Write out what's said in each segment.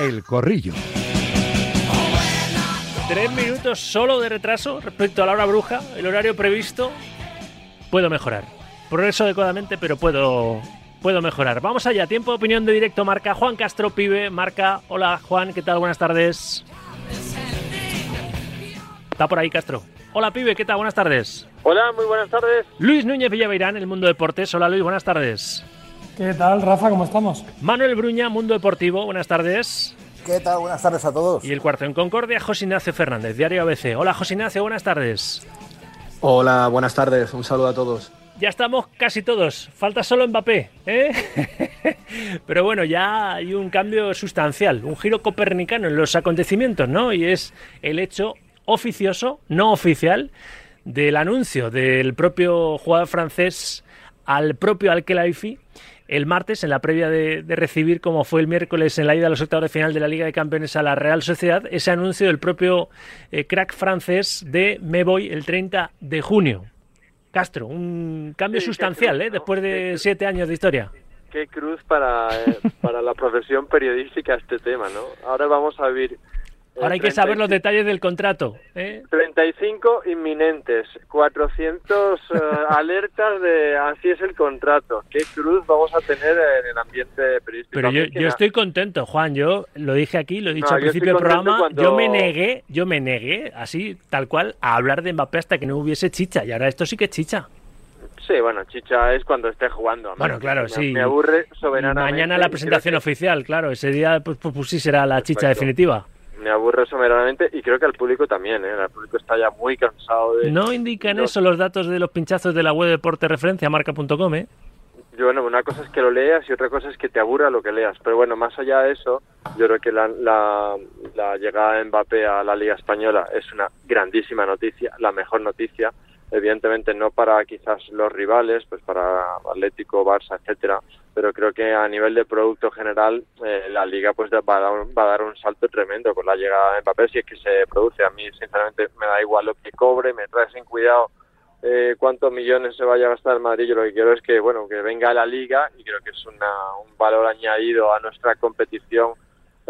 El Corrillo. Tres minutos solo de retraso respecto a la hora bruja, el horario previsto. Puedo mejorar. Progreso adecuadamente, pero puedo, puedo mejorar. Vamos allá, tiempo de opinión de directo. Marca Juan Castro Pibe. Marca, hola Juan, ¿qué tal? Buenas tardes. Está por ahí Castro. Hola Pibe, ¿qué tal? Buenas tardes. Hola, muy buenas tardes. Luis Núñez Villaveirán, El Mundo Deportes. Hola Luis, buenas tardes. ¿Qué tal, Rafa? ¿Cómo estamos? Manuel Bruña, Mundo Deportivo. Buenas tardes. ¿Qué tal? Buenas tardes a todos. Y el cuarto en Concordia, José Ignacio Fernández, Diario ABC. Hola José Ignacio, buenas tardes. Hola, buenas tardes. Un saludo a todos. Ya estamos casi todos. Falta solo Mbappé, ¿eh? Pero bueno, ya hay un cambio sustancial, un giro copernicano en los acontecimientos, ¿no? Y es el hecho oficioso, no oficial, del anuncio del propio jugador francés al propio Al-Khelaifi el martes en la previa de, recibir, como fue el miércoles en la ida a los octavos de final de la Liga de Campeones a la Real Sociedad, ese anuncio del propio eh, crack francés de me voy el 30 de junio. Castro, un cambio sustancial, ¿eh? Después de siete años de historia. Qué cruz para, eh, para la profesión periodística este tema, ¿no? Ahora vamos a vivir Ahora hay que saber los detalles del contrato. ¿eh? 35 inminentes, 400 eh, alertas de así es el contrato. ¿Qué cruz vamos a tener en el ambiente periodístico? Pero yo, yo estoy contento, Juan. Yo lo dije aquí, lo he dicho al principio del programa. Yo me negué, yo me negué, así, tal cual, a hablar de Mbappé hasta que no hubiese chicha. Y ahora esto sí que es chicha. Sí, bueno, chicha es cuando esté jugando. Bueno, claro, sí. Me aburre soberanamente. Mañana la presentación oficial, claro. Ese día, pues, pues, pues sí será la chicha definitiva me aburre someradamente y creo que al público también, ¿eh? El público está ya muy cansado de... No indican eso los datos de los pinchazos de la web de deporte referencia, marca.com, ¿eh? Yo, bueno, una cosa es que lo leas y otra cosa es que te aburra lo que leas. Pero bueno, más allá de eso, yo creo que la, la, la llegada de Mbappé a la Liga Española es una grandísima noticia, la mejor noticia evidentemente no para quizás los rivales, pues para Atlético, Barça, etcétera, pero creo que a nivel de producto general eh, la liga pues va a, dar, va a dar un salto tremendo con la llegada de Mbappé si es que se produce. A mí sinceramente me da igual lo que cobre, me trae sin cuidado eh, cuántos millones se vaya a gastar el Madrid. Yo lo que quiero es que bueno que venga a la liga y creo que es una, un valor añadido a nuestra competición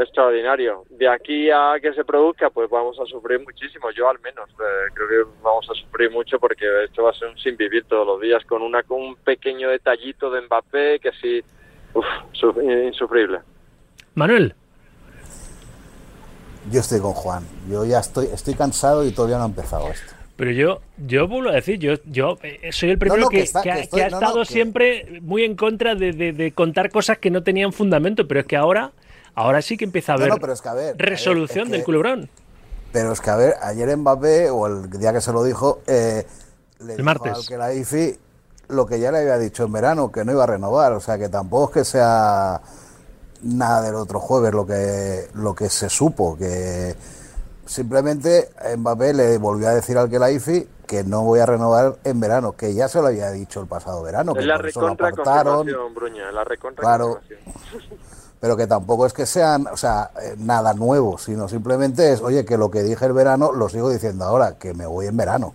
extraordinario. De aquí a que se produzca, pues vamos a sufrir muchísimo, yo al menos. Eh, creo que vamos a sufrir mucho porque esto va a ser un sin vivir todos los días, con, una, con un pequeño detallito de Mbappé que sí, uf, insufrible. Manuel. Yo estoy con Juan. Yo ya estoy, estoy cansado y todavía no ha empezado esto. Pero yo, yo vuelvo a decir, yo, yo eh, soy el primero que, ha, estado siempre muy en contra de, de, contar cosas que no tenían fundamento, pero es que ahora Ahora sí que empieza a haber, resolución del culebrón. Pero es que, a ver, ayer Mbappé, o el día que se lo dijo, eh, le el martes. que la IFI lo que ya le había dicho en verano, que no iba a renovar. O sea, que tampoco es que sea nada del otro jueves lo que, lo que se supo, que simplemente Mbappé le volvió a decir al que la IFI que no voy a renovar en verano, que ya se lo había dicho el pasado verano. que la recontra Bruña, la recontra claro, pero que tampoco es que sean, o sea, eh, nada nuevo, sino simplemente es, oye, que lo que dije el verano lo sigo diciendo ahora, que me voy en verano,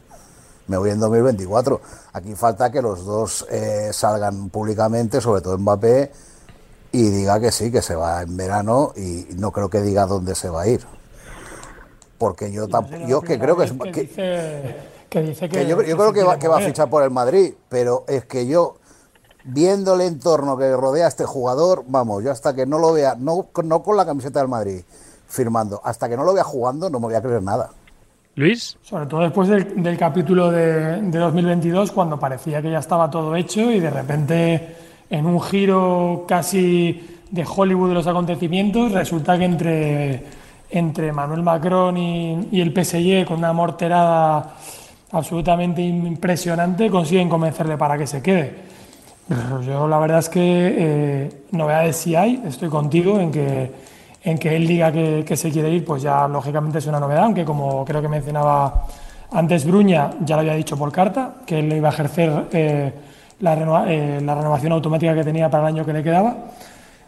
me voy en 2024. Aquí falta que los dos eh, salgan públicamente, sobre todo Mbappé, y diga que sí, que se va en verano y no creo que diga dónde se va a ir. Porque yo tampoco, yo que creo que, que, dice, que, yo, creo que va, que va a fichar por el Madrid, pero es que yo viendo el entorno que rodea a este jugador, vamos, yo hasta que no lo vea, no, no con la camiseta del Madrid firmando, hasta que no lo vea jugando no me voy a creer nada. Luis. Sobre todo después del, capítulo de, 2022, cuando parecía que ya estaba todo hecho y de repente, en un giro casi de Hollywood de los acontecimientos, resulta que entre, entre Manuel Macron y, y el PSG, con una morterada absolutamente impresionante, consiguen convencerle para que se quede. Yo la verdad es que eh, novedades sí hay, estoy contigo en que, en que él diga que, se quiere ir, pues ya lógicamente es una novedad, aunque como creo que mencionaba antes Bruña, ya lo había dicho por carta, que él iba a ejercer eh, la, eh, la, renovación automática que tenía para el año que le quedaba.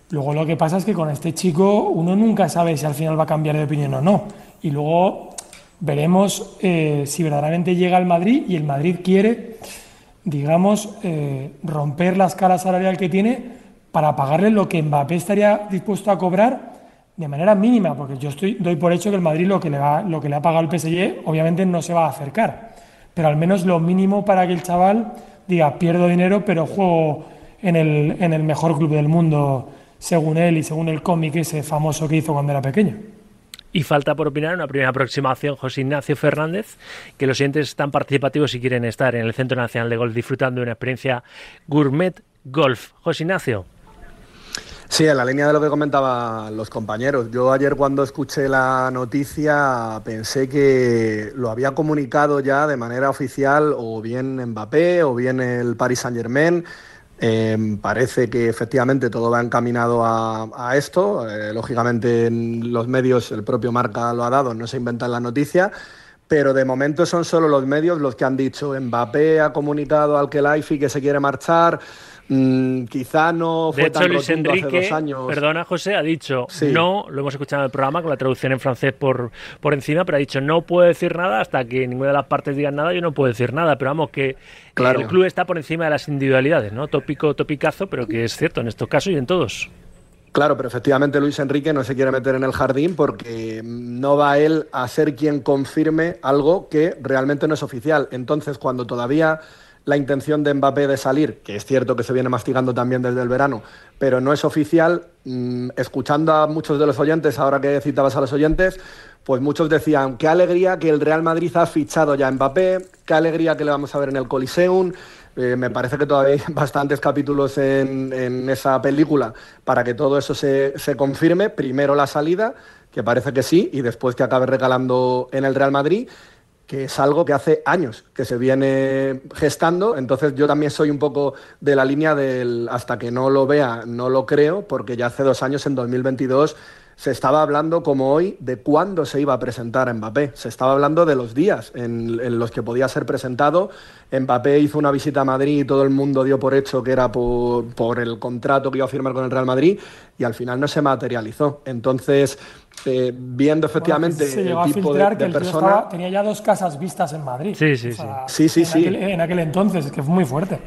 Luego lo que pasa es que con este chico uno nunca sabe si al final va a cambiar de opinión o no. Y luego veremos si verdaderamente llega al Madrid y el Madrid quiere digamos, eh, romper la escala salarial que tiene para pagarle lo que Mbappé estaría dispuesto a cobrar de manera mínima, porque yo estoy, doy por hecho que el Madrid lo que, le va, lo que le ha pagado el PSG obviamente no se va a acercar, pero al menos lo mínimo para que el chaval diga, pierdo dinero, pero juego en el, en el mejor club del mundo, según él y según el cómic ese famoso que hizo cuando era pequeño. Y falta por opinar una primera aproximación, José Ignacio Fernández, que los siguientes están participativos y quieren estar en el Centro Nacional de Golf disfrutando de una experiencia gourmet golf. José Ignacio. Sí, en la línea de lo que comentaban los compañeros. Yo ayer cuando escuché la noticia pensé que lo había comunicado ya de manera oficial o bien Mbappé o bien el Paris Saint Germain. Em, parece que efectivamente todo va encaminado a, esto. Eh, lógicamente en los medios el propio Marca lo ha dado, no se inventan la noticia. Pero de momento son solo los medios los que han dicho Mbappé ha comunicado al Kelaifi que se quiere marchar. Mm, quizá no fue de hecho, tan Luis Enrique, hace dos años. Perdona, José, ha dicho no, lo hemos escuchado en el programa con la traducción en francés por, por encima, pero ha dicho no puedo decir nada hasta que ninguna de las partes digan nada, yo no puedo decir nada, pero vamos, que el club está por encima de las individualidades, ¿no? Tópico, topicazo, pero que es cierto en estos casos y en todos. Claro, pero efectivamente Luis Enrique no se quiere meter en el jardín porque no va él a ser quien confirme algo que realmente no es oficial. Entonces, cuando todavía la intención de Mbappé de salir, que es cierto que se viene mastigando también desde el verano, pero no es oficial, mm, escuchando a muchos de los oyentes, ahora que citabas a los oyentes, pues muchos decían, qué alegría que el Real Madrid ha fichado ya a Mbappé, qué alegría que le vamos a ver en el Coliseum. Eh, me parece que todavía hay bastantes capítulos en, esa película para que todo eso se, se confirme. Primero la salida, que parece que sí, y después que acabe recalando en el Real Madrid que es algo que hace años que se viene gestando, entonces yo también soy un poco de la línea del hasta que no lo vea, no lo creo, porque ya hace dos años, en 2022, se estaba hablando como hoy de cuándo se iba a presentar Mbappé, se estaba hablando de los días en, los que podía ser presentado, Mbappé hizo una visita a Madrid y todo el mundo dio por hecho que era por, por el contrato que iba a firmar con el Real Madrid y al final no se materializó, entonces eh, viendo efectivamente se llegó a filtrar que el persona... tenía ya dos casas vistas en Madrid. Sí, sí, sí. sí, sí, en, Aquel, en aquel entonces, que fue muy fuerte.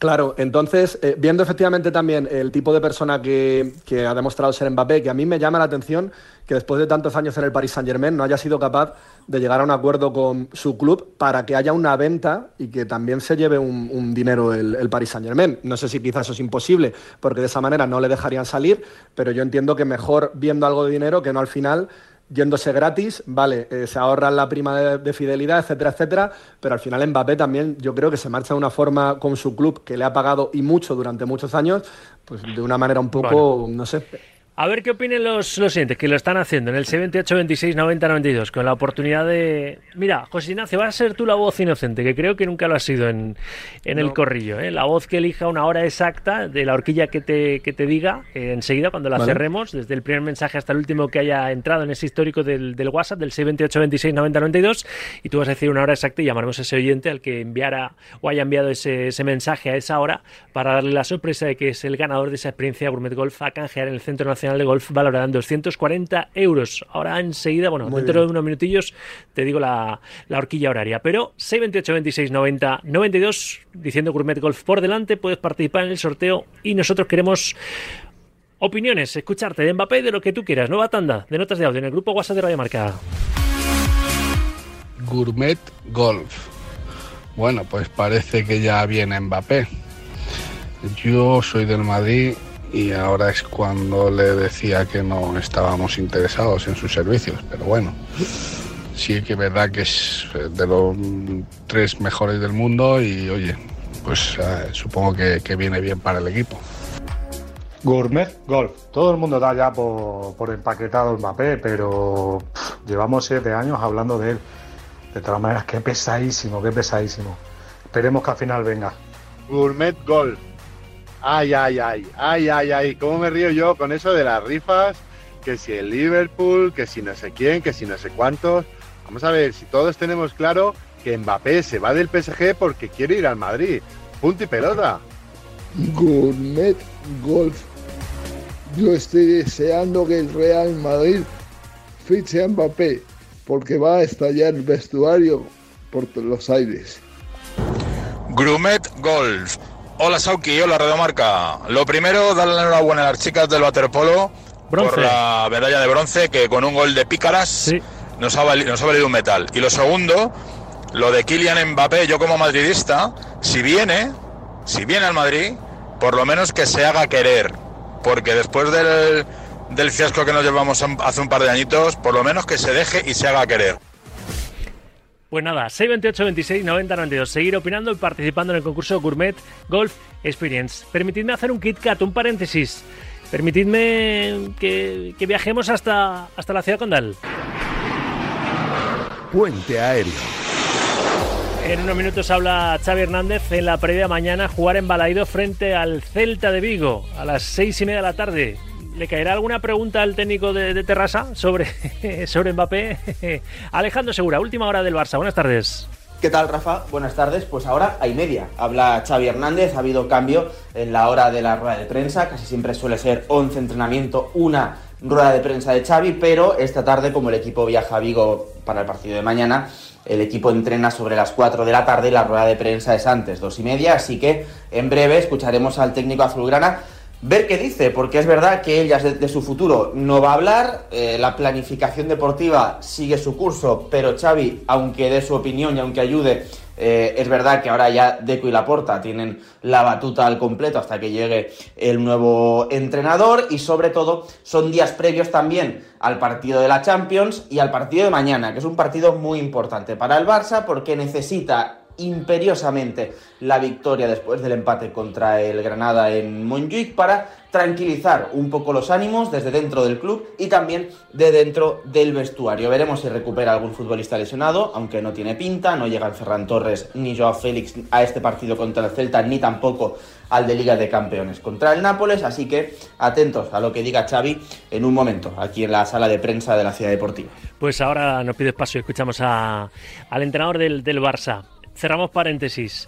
Claro, entonces, eh, viendo efectivamente también el tipo de persona que, que, ha demostrado ser Mbappé, que a mí me llama la atención que después de tantos años en el Paris Saint Germain no haya sido capaz de llegar a un acuerdo con su club para que haya una venta y que también se lleve un, dinero el, el, Paris Saint Germain. No sé si quizás eso es imposible, porque de esa manera no le dejarían salir, pero yo entiendo que mejor viendo algo de dinero que no al final yéndose gratis, vale, eh, se ahorran la prima de, fidelidad, etcétera, etcétera, pero al final Mbappé también yo creo que se marcha de una forma con su club que le ha pagado y mucho durante muchos años, pues de una manera un poco, no sé. A ver qué opinen los, los siguientes que lo están haciendo en el 78, 26, 90, 92, con la oportunidad de. Mira, José Ignacio, vas a ser tú la voz inocente, que creo que nunca lo has sido en, en el corrillo. ¿eh? La voz que elija una hora exacta de la horquilla que te, que te diga eh, enseguida cuando la cerremos, desde el primer mensaje hasta el último que haya entrado en ese histórico del, del WhatsApp, del 628, 26, 90, 92, y tú vas a decir una hora exacta y llamaremos a ese oyente al que enviara o haya enviado ese, ese mensaje a esa hora para darle la sorpresa de que es el ganador de esa experiencia Gourmet Golf a canjear en el Centro Nacional de Golf valorada en 240 euros. Ahora enseguida, bueno, dentro de unos minutillos te digo la, la horquilla horaria. Pero 628 26 90 92, diciendo Gourmet Golf por delante, puedes participar en el sorteo y nosotros queremos opiniones, escucharte de Mbappé de lo que tú quieras. Nueva tanda de notas de audio en el grupo WhatsApp de Radio Marca. Gourmet Golf. Bueno, pues parece que ya viene Mbappé. Yo soy del Madrid y ahora es cuando le decía que no estábamos interesados en sus servicios. Pero bueno, sí que es verdad que es de los tres mejores del mundo y oye, pues eh, supongo que, que, viene bien para el equipo. Gourmet Golf. Todo el mundo da ya por, por empaquetado el Mbappé, pero llevamos siete años hablando de él. De todas maneras, qué pesadísimo, qué pesadísimo. Esperemos que al final venga. Gourmet Golf Ay, ay, ay, ay, ay, ay, cómo me río yo con eso de las rifas, que si el Liverpool, que si no sé quién, que si no sé cuántos. Vamos a ver, si todos tenemos claro que Mbappé se va del PSG porque quiere ir al Madrid. Punto y pelota. Gourmet Golf. Yo estoy deseando que el Real Madrid fiche a Mbappé porque va a estallar el vestuario por los aires. Grumet Golf Hola Sauki, hola Marca. Lo primero, darle la enhorabuena a las chicas del waterpolo Bronce. por la medalla de bronce que con un gol de Pícaras nos, ha vali- nos ha valido un metal. Y lo segundo, lo de Kylian Mbappé, yo como madridista, si viene, si viene al Madrid, por lo menos que se haga querer, porque después del, del fiasco que nos llevamos hace un par de añitos, por lo menos que se deje y se haga querer. Pues nada, 628 26 90 92. Seguir opinando y participando en el concurso Gourmet Golf Experience. Permitidme hacer un Kit Kat, un paréntesis. Permitidme que, que viajemos hasta, hasta la ciudad condal. Puente Aéreo. En unos minutos habla Xavi Hernández en la previa mañana jugar en Balaido frente al Celta de Vigo a las seis y media de la tarde. ¿Le caerá alguna pregunta al técnico de, de Terrassa sobre, sobre Mbappé? Alejandro Segura, última hora del Barça. Buenas tardes. ¿Qué tal, Rafa? Buenas tardes. Pues ahora hay media. Habla Xavi Hernández. Ha habido cambio en la hora de la rueda de prensa. Casi siempre suele ser 11 entrenamiento, una rueda de prensa de Xavi, pero esta tarde, como el equipo viaja a Vigo para el partido de mañana, el equipo entrena sobre las 4 de la tarde y la rueda de prensa es antes, dos y media, así que en breve escucharemos al técnico azulgrana ver qué dice, porque es verdad que de, de su futuro no va a hablar, eh, la planificación deportiva sigue su curso, pero Xavi, aunque dé su opinión y aunque ayude, eh, es verdad que ahora ya Deco y Laporta tienen la batuta al completo hasta que llegue el nuevo entrenador y sobre todo son días previos también al partido de la Champions y al partido de mañana, que es un partido muy importante para el Barça porque necesita imperiosamente la victoria después del empate contra el Granada en Montjuic para tranquilizar un poco los ánimos desde dentro del club y también de dentro del vestuario. Veremos si recupera algún futbolista lesionado, aunque no tiene pinta, no llegan Ferran Torres ni Joao Félix a este partido contra el Celta, ni tampoco al de Liga de Campeones contra el Nápoles, así que atentos a lo que diga Xavi en un momento, aquí en la sala de prensa de la Ciudad Deportiva. Pues ahora nos pides paso y escuchamos al entrenador del Barça. Cerramos paréntesis.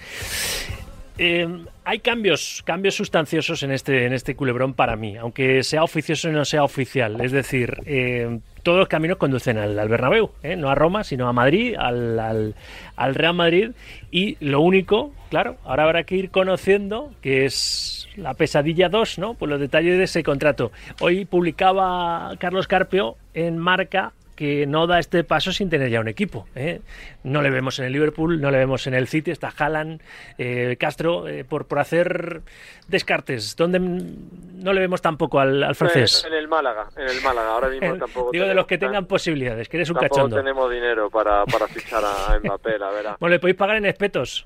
Eh, hay cambios, cambios sustanciosos en este, en este culebrón para mí, aunque sea oficioso y no sea oficial. Es decir, eh, todos los caminos conducen al, al Bernabéu, ¿eh? no a Roma, sino a Madrid, al, al, al, Real Madrid. Y lo único, claro, ahora habrá que ir conociendo que es la pesadilla 2, ¿no? Pues los detalles de ese contrato. Hoy publicaba Carlos Carpio en Marca que no da este paso sin tener ya un equipo. ¿eh? No le vemos en el Liverpool, no le vemos en el City, está Haaland, eh, Castro, eh, por, por hacer descartes. ¿Dónde no le vemos tampoco al, al francés? En el Málaga, en el Málaga. Ahora mismo tampoco. Digo, de los que tengan posibilidades, que eres un tampoco cachondo. tenemos dinero para, para fichar a Mbappé, la verdad. Bueno, le podéis pagar en espetos.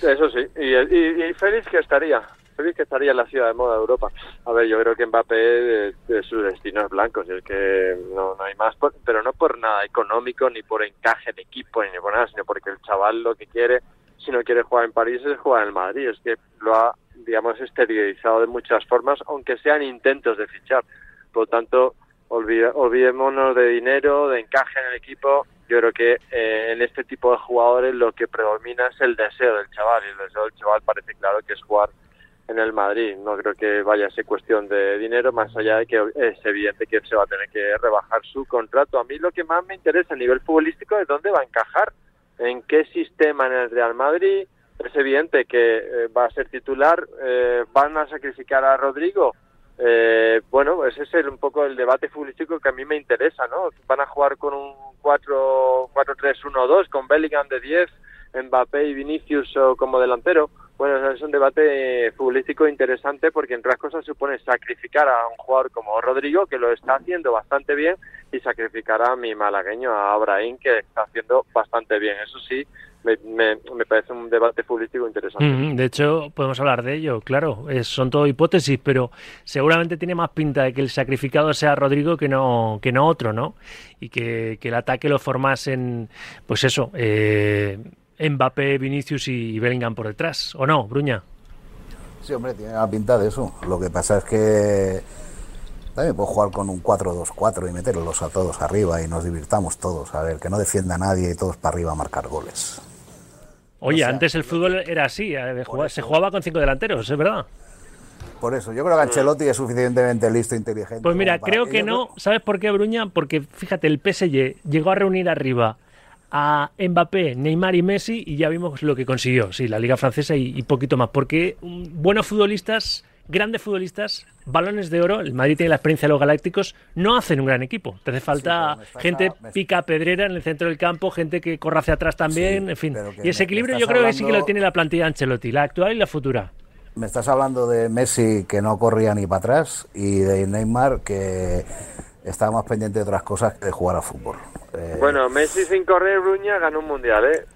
Eso sí. Y, y, y Félix que estaría. Que estaría la ciudad de moda de Europa. A ver, yo creo que Mbappé de, de su destino es blanco, si es que no, no hay más, por, pero no por nada económico, ni por encaje de equipo, ni por nada, sino porque el chaval lo que quiere, si no quiere jugar en París, es jugar en Madrid. Es que lo ha, digamos, esterilizado de muchas formas, aunque sean intentos de fichar. Por lo tanto, olvidémonos de dinero, de encaje en el equipo. Yo creo que eh, en este tipo de jugadores lo que predomina es el deseo del chaval, y el deseo del chaval parece claro que es jugar en el Madrid. No creo que vaya a ser cuestión de dinero, más allá de que es evidente que se va a tener que rebajar su contrato. A mí lo que más me interesa a nivel futbolístico es dónde va a encajar, en qué sistema en el Real Madrid. Es evidente que eh, va a ser titular. Eh, ¿Van a sacrificar a Rodrigo? Eh, bueno, ese es un poco el debate futbolístico que a mí me interesa, ¿no? ¿Van a jugar con un 4-3-1-2, con Bellingham de 10, Mbappé y Vinicius como delantero? Bueno, es un debate futbolístico interesante porque entre otras cosas supone sacrificar a un jugador como Rodrigo, que lo está haciendo bastante bien, y sacrificar a mi malagueño, a Abraham, que está haciendo bastante bien. Eso sí, me, me, parece un debate futbolístico interesante. De hecho, podemos hablar de ello, claro, son todo hipótesis, pero seguramente tiene más pinta de que el sacrificado sea Rodrigo que no, que no otro, ¿no? Y que, que el ataque lo formasen, pues eso, eh, Mbappé, Vinicius y Bellingham por detrás, ¿o no, Bruña? Sí, hombre, tiene la pinta de eso. Lo que pasa es que también puedo jugar con un 4-2-4 y meterlos a todos arriba y nos divirtamos todos. A ver, que no defienda a nadie y todos para arriba a marcar goles. Oye, o sea, antes el fútbol era así, eh, se jugaba con cinco delanteros, es verdad. Por eso, yo creo que Ancelotti es suficientemente listo e inteligente. Pues mira, creo que no. ¿Sabes por qué, Bruña? Porque fíjate, el PSG llegó a reunir arriba a Mbappé, Neymar y Messi y ya vimos lo que consiguió, sí, la liga francesa y, y poquito más, porque um, buenos futbolistas grandes futbolistas, balones de oro, el Madrid tiene la experiencia de los galácticos, no hacen un gran equipo. Te hace falta gente pica pedrera en el centro del campo, gente que corra hacia atrás también, en fin. Y ese equilibrio yo creo que sí que lo tiene la plantilla de Ancelotti, la actual y la futura. Me estás hablando de Messi que no corría ni para atrás y de Neymar que estaba más pendiente de otras cosas que de jugar a fútbol. Eh, bueno, Messi sin correr, Bruña ganó un mundial, ¿eh?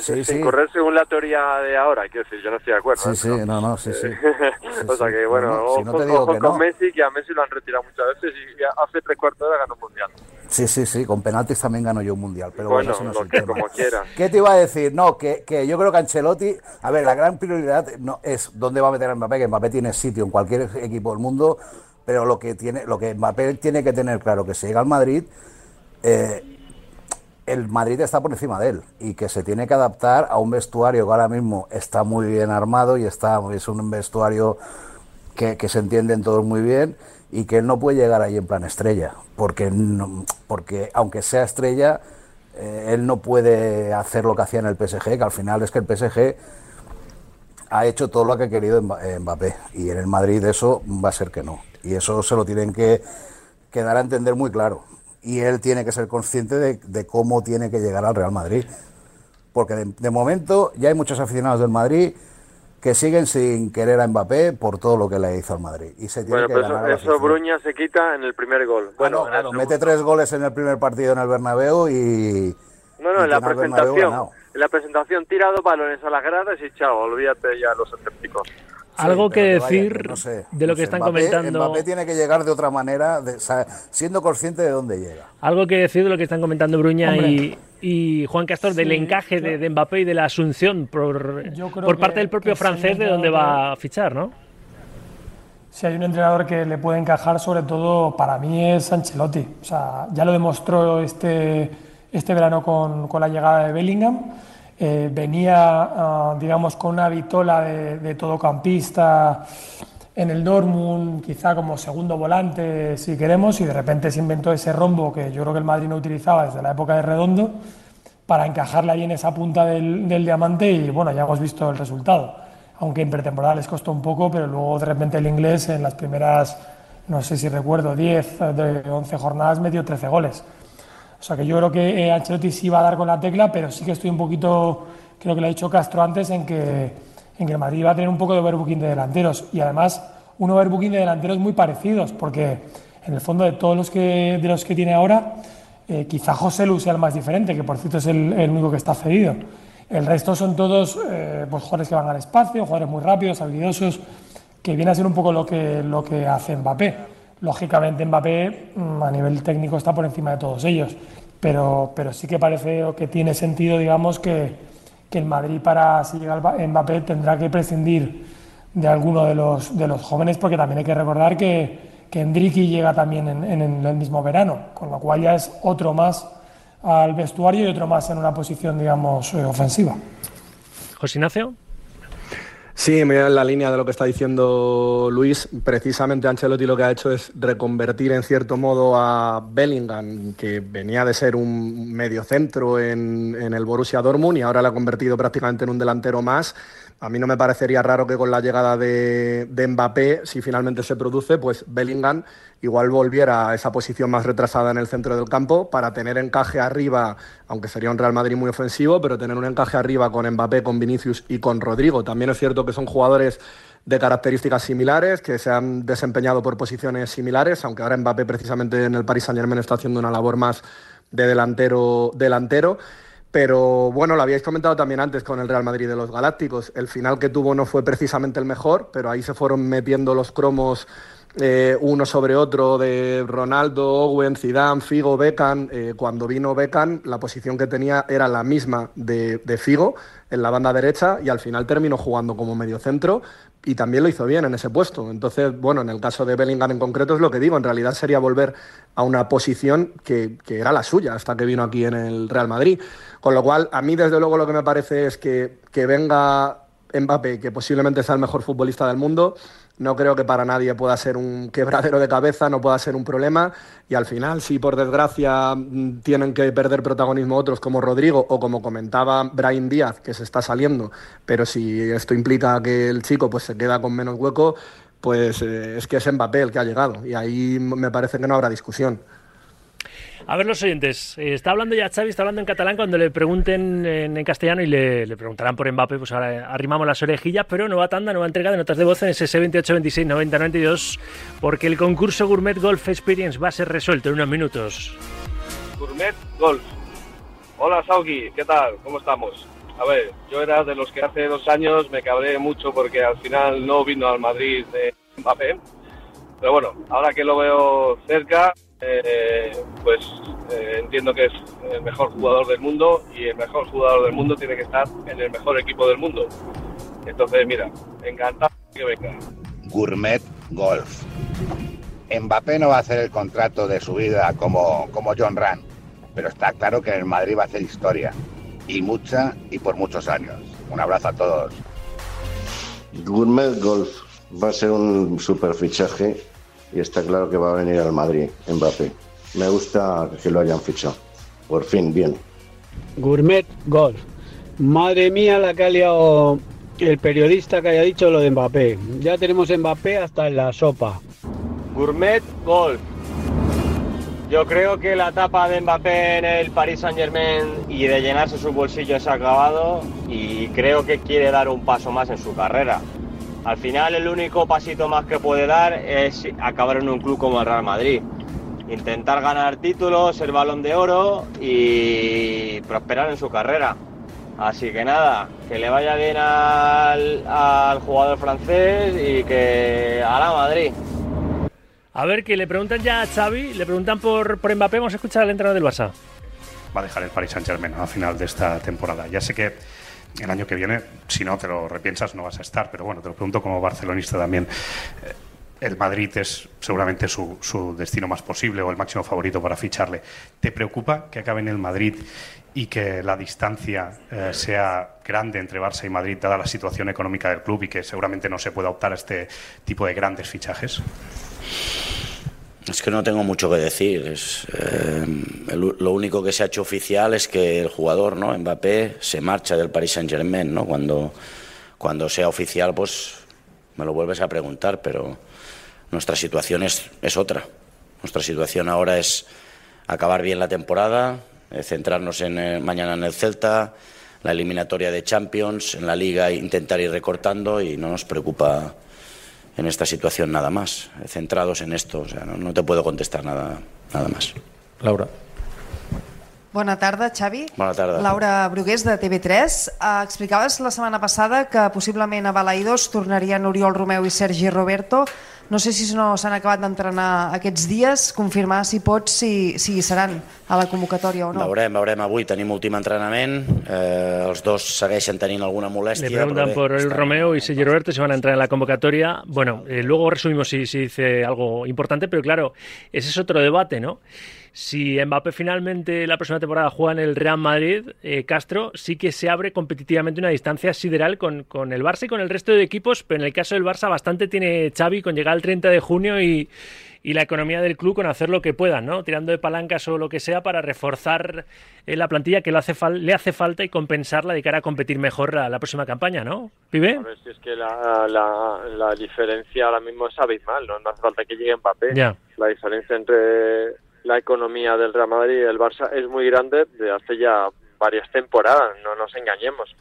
Sin correr según la teoría de ahora, quiero decir, yo no estoy de acuerdo. Sí, ¿eh? sí, no, no, sí, sí. o sea que, bueno, ojo, con Messi, que a Messi lo han retirado muchas veces y hace tres cuartos de hora ganó un mundial. Sí, sí, sí, con penaltis también ganó yo un mundial, pero bueno, eso no es quiera. ¿Qué te iba a decir? No, que, que, yo creo que Ancelotti, a ver, la gran prioridad no es dónde va a meter a Mbappé, que Mbappé tiene sitio en cualquier equipo del mundo, pero lo que tiene, lo que Mbappé tiene que tener claro que si llega al Madrid, eh, el Madrid está por encima de él y que se tiene que adaptar a un vestuario que ahora mismo está muy bien armado y está es un vestuario que, se entienden todos muy bien y que él no puede llegar ahí en plan estrella porque porque aunque sea estrella eh, él no puede hacer lo que hacía en el PSG que al final es que el PSG ha hecho todo lo que ha querido Mbappé y en el Madrid eso va a ser que no y eso se lo tienen que, que dar a entender muy claro y él tiene que ser consciente de, cómo tiene que llegar al Real Madrid. Porque de, momento ya hay muchos aficionados del Madrid que siguen sin querer a Mbappé por todo lo que le hizo al Madrid. Y se tiene bueno, que eso, eso Bruña se quita en el primer gol. Bueno, claro, mete tres goles en el primer partido en el Bernabéu y... No, no, en la presentación. En la presentación tira dos balones a las gradas y chao, olvídate ya los escépticos. Algo que decir de lo que están comentando. Mbappé tiene que llegar de otra manera, siendo consciente de dónde llega. Algo que decir de lo que están comentando Bruña y, Juan Castor, del encaje de, Mbappé y de la asunción por, por parte del propio francés de dónde va a fichar, ¿no? Si hay un entrenador que le puede encajar, sobre todo para mí es Ancelotti. O sea, ya lo demostró este, este verano con, con la llegada de Bellingham eh, venía, ah, digamos, con una vitola de, de, todocampista en el Dortmund, quizá como segundo volante, si queremos, y de repente se inventó ese rombo que yo creo que el Madrid no utilizaba desde la época de Redondo para encajarle ahí en esa punta del, del diamante y bueno, ya hemos visto el resultado. Aunque en pretemporada les costó un poco, pero luego de repente el inglés en las primeras, no sé si recuerdo, 10 de 11 jornadas metió 13 goles. O sea que yo creo que eh, Ancelotti sí va a dar con la tecla, pero sí que estoy un poquito, creo que lo ha dicho Castro antes, en que, en que el Madrid va a tener un poco de overbooking de delanteros. Y además, un overbooking de delanteros muy parecidos, porque en el fondo de todos los que, de los que tiene ahora, eh, quizá José Lu sea el más diferente, que por cierto es el, único que está cedido. El resto son todos eh, pues, jugadores que van al espacio, jugadores muy rápidos, habilidosos, que viene a ser un poco lo que, lo que hace Mbappé. Lógicamente Mbappé mm, a nivel técnico está por encima de todos ellos, pero, pero sí que parece que tiene sentido, digamos, que, que el Madrid para si llega Mbappé tendrá que prescindir de alguno de los, de los jóvenes, porque también hay que recordar que, que llega también en, en, el mismo verano, con lo cual ya es otro más al vestuario y otro más en una posición, digamos, eh, ofensiva. José Ignacio. Sí, me en la línea de lo que está diciendo Luis. Precisamente Ancelotti lo que ha hecho es reconvertir en cierto modo a Bellingham, que venía de ser un mediocentro en, en el Borussia Dortmund y ahora lo ha convertido prácticamente en un delantero más a mí no me parecería raro que con la llegada de, Mbappé, si finalmente se produce, pues Bellingham igual volviera a esa posición más retrasada en el centro del campo para tener encaje arriba, aunque sería un Real Madrid muy ofensivo, pero tener un encaje arriba con Mbappé, con Vinicius y con Rodrigo. También es cierto que son jugadores de características similares, que se han desempeñado por posiciones similares, aunque ahora Mbappé precisamente en el Paris Saint Germain está haciendo una labor más de delantero delantero. Pero bueno, lo habíais comentado también antes con el Real Madrid de los Galácticos. El final que tuvo no fue precisamente el mejor, pero ahí se fueron metiendo los cromos eh, uno sobre otro de Ronaldo, Owen, Zidane, Figo, Beckham. Eh, cuando vino Beckham, la posición que tenía era la misma de, de, Figo en la banda derecha y al final terminó jugando como mediocentro y también lo hizo bien en ese puesto. Entonces, bueno, en el caso de Bellingham en concreto es lo que digo, en realidad sería volver a una posición que, era la suya hasta que vino aquí en el Real Madrid. Con lo cual, a mí desde luego lo que me parece es que, que venga Mbappé, que posiblemente sea el mejor futbolista del mundo, no creo que para nadie pueda ser un quebradero de cabeza, no pueda ser un problema. Y al final, si por desgracia mm, tienen que perder protagonismo otros como Rodrigo o como comentaba Brian Díaz, que se está saliendo, pero si esto implica que el chico pues, se queda con menos hueco, pues eh, es que es Mbappé el que ha llegado y ahí me parece que no habrá discusión. A ver los oyentes, eh, está hablando ya Xavi, está hablando en catalán cuando le pregunten en, castellano y le, preguntarán por Mbappé, pues ahora arrimamos las orejillas, pero nueva tanda, nueva entrega de notas de voz en ese 28 26 90 92 porque el concurso Gourmet Golf Experience va a ser resuelto en unos minutos. Gourmet Golf. Hola Sauki, ¿qué tal? ¿Cómo estamos? A ver, yo era de los que hace dos años me cabré mucho porque al final no vino al Madrid de Mbappé. Pero bueno, ahora que lo veo cerca, eh, pues eh, entiendo que es el mejor jugador del mundo y el mejor jugador del mundo tiene que estar en el mejor equipo del mundo. Entonces, mira, encantado que venga. Gourmet Golf. Mbappé no va a hacer el contrato de su vida como, como John Rand, pero está claro que en el Madrid va a hacer historia y mucha y por muchos años. Un abrazo a todos. Gourmet Golf va a ser un super fichaje y está claro que va a venir al Madrid, Mbappé. Me gusta que lo hayan fichado. Por fin, bien. Gourmet Golf. Madre mía la que ha liado el periodista que haya dicho lo de Mbappé. Ya tenemos Mbappé hasta en la sopa. Gourmet Golf. Yo creo que la etapa de Mbappé en el Paris Saint Germain y de llenarse sus bolsillos ha acabado y creo que quiere dar un paso más en su carrera. Al final el único pasito más que puede dar es acabar en un club como el Real Madrid. Intentar ganar títulos, el balón de oro y prosperar en su carrera. Así que nada, que le vaya bien al, al jugador francés y que a la Madrid. A ver, que le preguntan ya a Xavi, le preguntan por, por Mbappé, vamos a escuchar al entrenador del Barça. Va a dejar el Paris Saint-Germain a final de esta temporada. Ya sé que el año que viene, si no te lo repiensas, no vas a estar, pero bueno, te lo pregunto como barcelonista también. Eh, el Madrid es seguramente su, su, destino más posible o el máximo favorito para ficharle. ¿Te preocupa que acabe en el Madrid y que la distancia eh, sea grande entre Barça y Madrid, dada la situación económica del club y que seguramente no se pueda optar a este tipo de grandes fichajes? Es que no tengo mucho que decir. Es, eh, lo único que se ha hecho oficial es que el jugador, ¿no? Mbappé, se marcha del Paris Saint Germain, ¿no? Cuando, cuando sea oficial, pues me lo vuelves a preguntar, pero nuestra situación es, es otra. Nuestra situación ahora es acabar bien la temporada, eh, centrarnos en, eh, mañana en el Celta, la eliminatoria de Champions, en la Liga intentar ir recortando y no nos preocupa en esta situación nada más, centrados en esto. O sea, no, no te puedo contestar nada, nada más. Laura. Bona tarda, Xavi. Bona tarda. Laura Brugués, de TV3. Uh, explicaves la setmana passada que possiblement a Balaïdos tornarien Oriol Romeu i Sergi Roberto. No sé si no s'han acabat d'entrenar aquests dies, confirmar si pots si, si seran a la convocatòria o no. Veurem, veurem avui, tenim últim entrenament, eh, els dos segueixen tenint alguna molèstia. Le preguntan por el Romeo y Sergi Roberto si van a entrar en la convocatoria. Bueno, eh, luego resumimos si, si dice algo importante, pero claro, ese es otro debate, ¿no? Si Mbappé finalmente la próxima temporada juega en el Real Madrid, eh, Castro sí que se abre competitivamente una distancia sideral con, con, el Barça y con el resto de equipos, pero en el caso del Barça bastante tiene Xavi con llegar al 30 de junio y, y la economía del club con hacer lo que puedan, ¿no? Tirando de palancas o lo que sea para reforzar eh, la plantilla que le hace, le hace falta y compensarla de cara a competir mejor la, la próxima campaña, ¿no? ¿Pibe? A ver si es que la, la, la, diferencia ahora mismo es abismal, ¿no? No hace falta que llegue Mbappé. Ya. La diferencia entre la economía del Real Madrid y el Barça es muy grande de hace ya varias temporadas, no nos engañemos.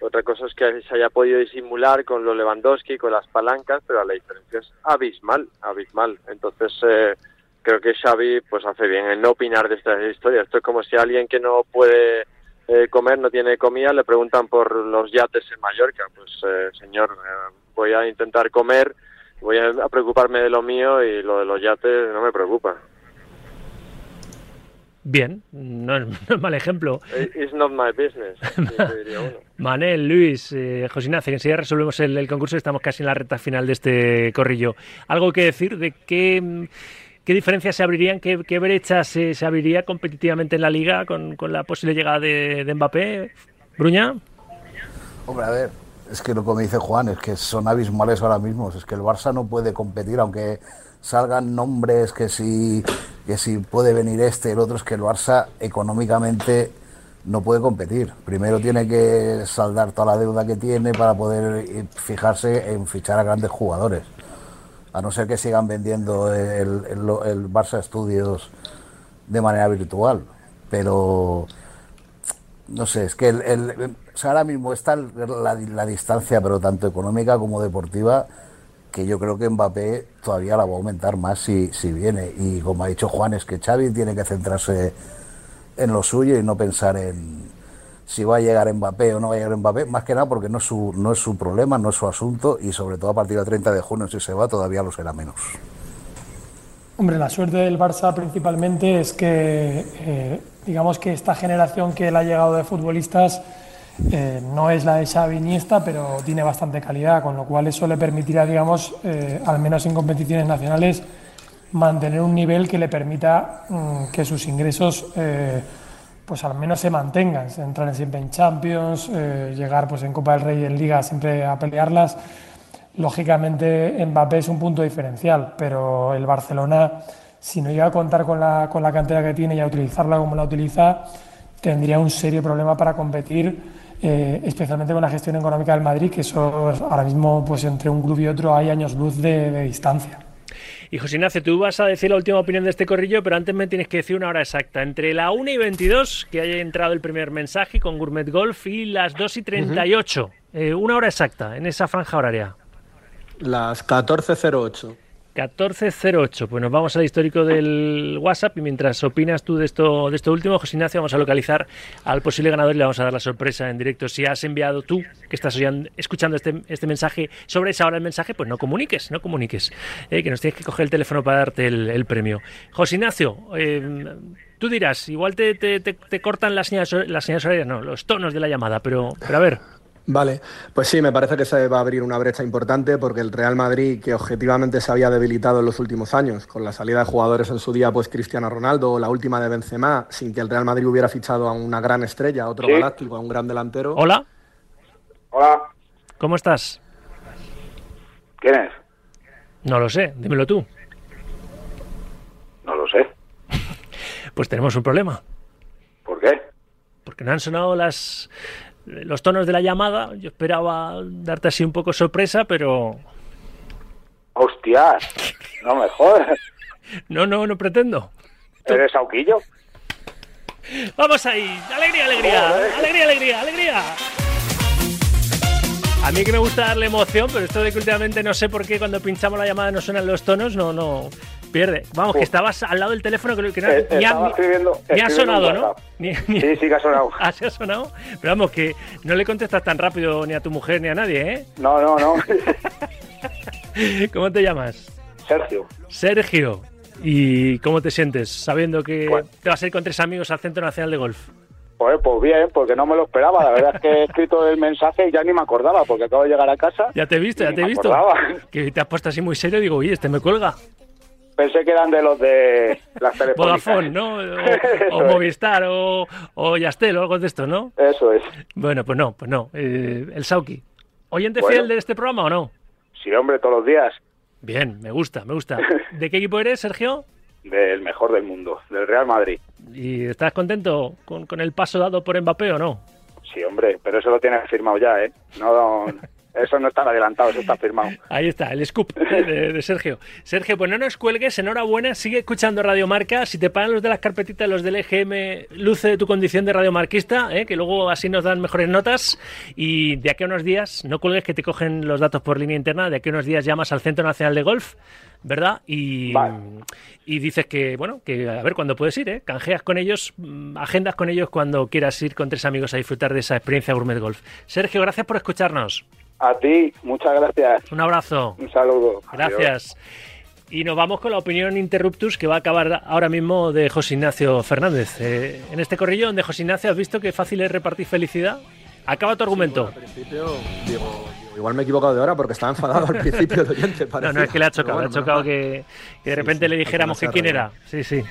Otra cosa es que se haya podido disimular con lo Lewandowski, con las palancas, pero la diferencia es abismal, abismal. Entonces, eh, creo que Xavi pues hace bien en no opinar de estas historias. Esto es como si alguien que no puede eh, comer, no tiene comida, le preguntan por los yates en Mallorca. Pues, eh, señor, eh, voy a intentar comer, voy a preocuparme de lo mío y lo de los yates no me preocupa. Bien, no es, no es, mal ejemplo. It's not my business. Manel, Luis, eh, José Ignacio, enseguida resolvemos el, el, concurso estamos casi en la recta final de este corrillo. ¿Algo que decir de qué, qué diferencias se abrirían, qué, qué brecha se, se, abriría competitivamente en la liga con, con la posible llegada de, de, Mbappé? ¿Bruña? Hombre, a ver, es que lo que me dice Juan es que son abismales ahora mismo. Es que el Barça no puede competir, aunque salgan nombres que si, que si puede venir este, el otro, es que el Barça económicamente no puede competir. Primero tiene que saldar toda la deuda que tiene para poder fijarse en fichar a grandes jugadores. a no ser que sigan vendiendo el, el, Barça Studios de manera virtual. Pero no sé, es que el- o sea, ahora mismo está la, la distancia, pero tanto económica como deportiva, que yo creo que Mbappé todavía la va a aumentar más si, si viene. Y como ha dicho Juan, es que Xavi tiene que centrarse en lo suyo y no pensar en si va a llegar Mbappé o no va a llegar Mbappé, más que nada porque no es su, no es su problema, no es su asunto y sobre todo a partir del 30 de junio si se va todavía lo será menos. Hombre, la suerte del Barça principalmente es que, eh, digamos que esta generación que le ha llegado de futbolistas eh, no es la de Xavi Iniesta, pero tiene bastante calidad, con lo cual eso le permitirá, digamos, eh, al menos en competiciones nacionales, mantener un nivel que le permita mm, que sus ingresos, eh, pues al menos se mantengan, entrar siempre en Champions, llegar pues en Copa del Rey y en Liga siempre a pelearlas. Lógicamente Mbappé es un punto diferencial, pero el Barcelona, si no llega a contar con la, con la cantera que tiene y a utilizarla como la utiliza, tendría un serio problema para competir, eh, especialmente con la gestión económica del Madrid, que eso es- ahora mismo pues entre un club y otro hay años luz de, de distancia. Y José Ignacio, tú vas a decir la última opinión de este corrillo, pero antes me tienes que decir una hora exacta. Entre la 1 y 22, que haya entrado el primer mensaje con Gourmet Golf, y las 2 y 38. Eh, una hora exacta en esa franja horaria. Las 14.08. 1408. Pues nos vamos al histórico del WhatsApp y mientras opinas tú de esto, de esto último, José Ignacio, vamos a localizar al posible ganador y le vamos a dar la sorpresa en directo. Si has enviado tú, que estás oyan- escuchando este, este mensaje, sobre esa hora el mensaje, pues no comuniques, no comuniques, eh, que nos tienes que coger el teléfono para darte el, premio. José Ignacio, eh, tú dirás, igual te, te- cortan las señales, las señales no, los tonos de la llamada, pero a ver. Vale, pues sí, me parece que se va a abrir una brecha importante porque el Real Madrid, que objetivamente se había debilitado en los últimos años, con la salida de jugadores en su día, pues Cristiano Ronaldo o la última de Benzema, sin que el Real Madrid hubiera fichado a una gran estrella, a otro Sí. galáctico, a un gran delantero. Hola, Hola, ¿cómo estás? ¿quién es? No lo sé, dímelo tú. No lo sé. Pues tenemos un problema. ¿Por qué? porque no han sonado las los tonos de la llamada. Yo esperaba darte así un poco sorpresa, pero Hostias, no me jodas. no, no, no pretendo. ¿Eres Sauquillo? Vamos ahí, alegría, alegría, Joder. alegría, alegría, alegría. A mí que me gusta darle emoción, pero esto de que últimamente no sé por qué cuando pinchamos la llamada no suenan los tonos, no, no pierde. Vamos, que estabas al lado del teléfono que, que no- Eh, ni, ha, ni sonado, ¿no? WhatsApp. Ni- ni- Sí, sí que ha sonado. Ah, sí ha sonado. Pero vamos, que no le contestas tan rápido ni a tu mujer ni a nadie, ¿eh? No, no, no. ¿Cómo te llamas? Sergio. Sergio. ¿Y cómo te sientes sabiendo que Pues- te vas a ir con tres amigos al Centro Nacional de Golf? Pues, pues bien, porque no me lo esperaba. La verdad es que he escrito el mensaje y ya ni me acordaba, porque acabo de llegar a casa. Ya te he visto, ya te he visto. acordaba. Que te has puesto así muy serio. Digo, oye, este me cuelga. Pensé que eran de los de las telefónicas. Vodafone, ¿no? O. Movistar o, o Yastel o algo de esto, ¿no? Eso es. Bueno, pues no, pues no. Eh, el Sauki. ¿Oyente Bueno. fiel de este programa o no? Sí, hombre, todos los días. Bien, me gusta, me gusta. ¿De qué equipo eres, Sergio? Del mejor del mundo, del Real Madrid. ¿Y estás contento con, con el paso dado por Mbappé o no? Sí, hombre, pero eso lo tienes firmado ya, ¿eh? No, eso no está adelantado, eso está firmado. Ahí está, el scoop de, de Sergio. Sergio, pues no nos cuelgues, enhorabuena, sigue escuchando Radio Marca. Si te pagan los de las carpetitas, los del EGM, luce tu condición de radiomarquista, ¿eh? que luego así nos dan mejores notas. Y de aquí a unos días, no cuelgues que te cogen los datos por línea interna, de aquí a unos días llamas al Centro Nacional de Golf, ¿verdad? Y, y dices que, bueno, que a ver cuándo puedes ir, ¿eh? Canjeas con ellos, mm, agendas con ellos cuando quieras ir con tres amigos a disfrutar de esa experiencia Gourmet Golf. Sergio, gracias por escucharnos. A ti, muchas gracias. Un abrazo. Un saludo. Gracias. Y nos vamos con la opinión interruptus que va a acabar ahora mismo de José Ignacio Fernández. Eh, en este corrillo de José Ignacio, ¿has visto qué fácil es repartir felicidad? Acaba tu argumento. Al principio, digo, igual me he equivocado de hora porque estaba enfadado al principio el oyente. no, no, es que le ha parecía. chocado, Pero le ha bueno, chocado que, que de repente le dijéramos que quién era. Sí, sí.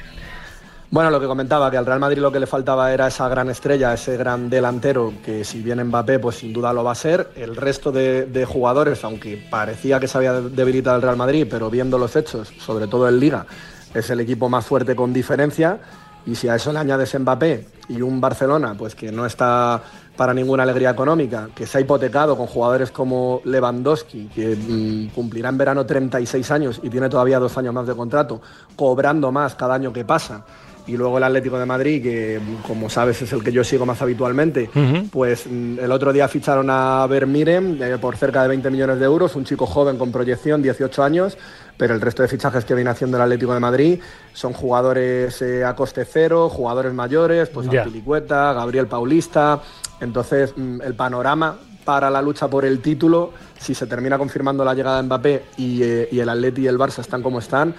Bueno, lo que comentaba, que al Real Madrid lo que le faltaba era esa gran estrella, ese gran delantero, que si bien Mbappé, pues sin duda lo va a ser. El resto de, jugadores, aunque parecía que se había debilitado el Real Madrid, pero viendo los hechos, sobre todo en Liga, es el equipo más fuerte con diferencia. Y si a eso le añades Mbappé y un Barcelona, pues que no está para ninguna alegría económica, que se ha hipotecado con jugadores como Lewandowski, que mm, cumplirá en verano 36 años y tiene todavía dos años más de contrato, cobrando más cada año que pasa. Y luego el Atlético de Madrid, que como sabes es el que yo sigo más habitualmente, pues mm, el otro día ficharon a Vermiren eh, por cerca de 20 millones de euros, un chico joven con proyección, 18 años, pero el resto de fichajes que viene haciendo el Atlético de Madrid son jugadores eh, a coste cero, jugadores mayores, pues Ya. Antilicueta, Gabriel Paulista. Entonces, mm, el panorama para la lucha por el título, si se termina confirmando la llegada de Mbappé y, eh, y el Atleti y el Barça están como están,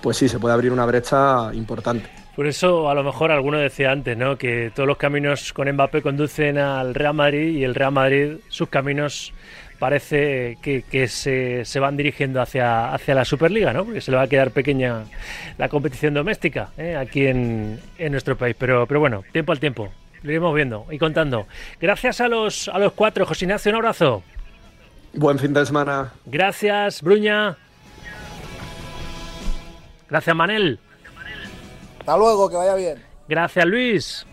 pues sí, se puede abrir una brecha importante. Por eso, a lo mejor alguno decía antes, ¿no? Que todos los caminos con Mbappé conducen al Real Madrid y el Real Madrid, sus caminos parece que, que se, se van dirigiendo hacia, hacia la Superliga, ¿no? Porque se le va a quedar pequeña la competición doméstica ¿eh? aquí en, en nuestro país. Pero, pero bueno, tiempo al tiempo. Lo iremos viendo y contando. Gracias a los, a los cuatro. José Ignacio, un abrazo. Buen fin de semana. Gracias, Bruña. Gracias, Manel. Hasta luego, que vaya bien. Gracias, Luis.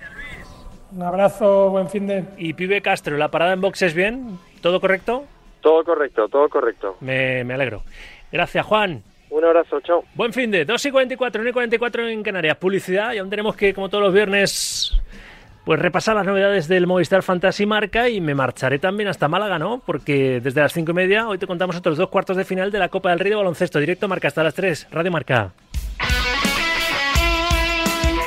Un abrazo, buen fin de. Y Pibe Castro, ¿la parada en boxes bien? ¿Todo correcto? Todo correcto, todo correcto. Me, me alegro. Gracias, Juan. Un abrazo, chao. Buen fin de 2 y 44, 1 y 44 en Canarias. Publicidad y aún tenemos que, como todos los viernes, pues repasar las novedades del Movistar Fantasy Marca y me marcharé también hasta Málaga, ¿no? Porque desde las 5 y media hoy te contamos otros dos cuartos de final de la Copa del Rey de Baloncesto. Directo Marca hasta las 3. Radio Marca.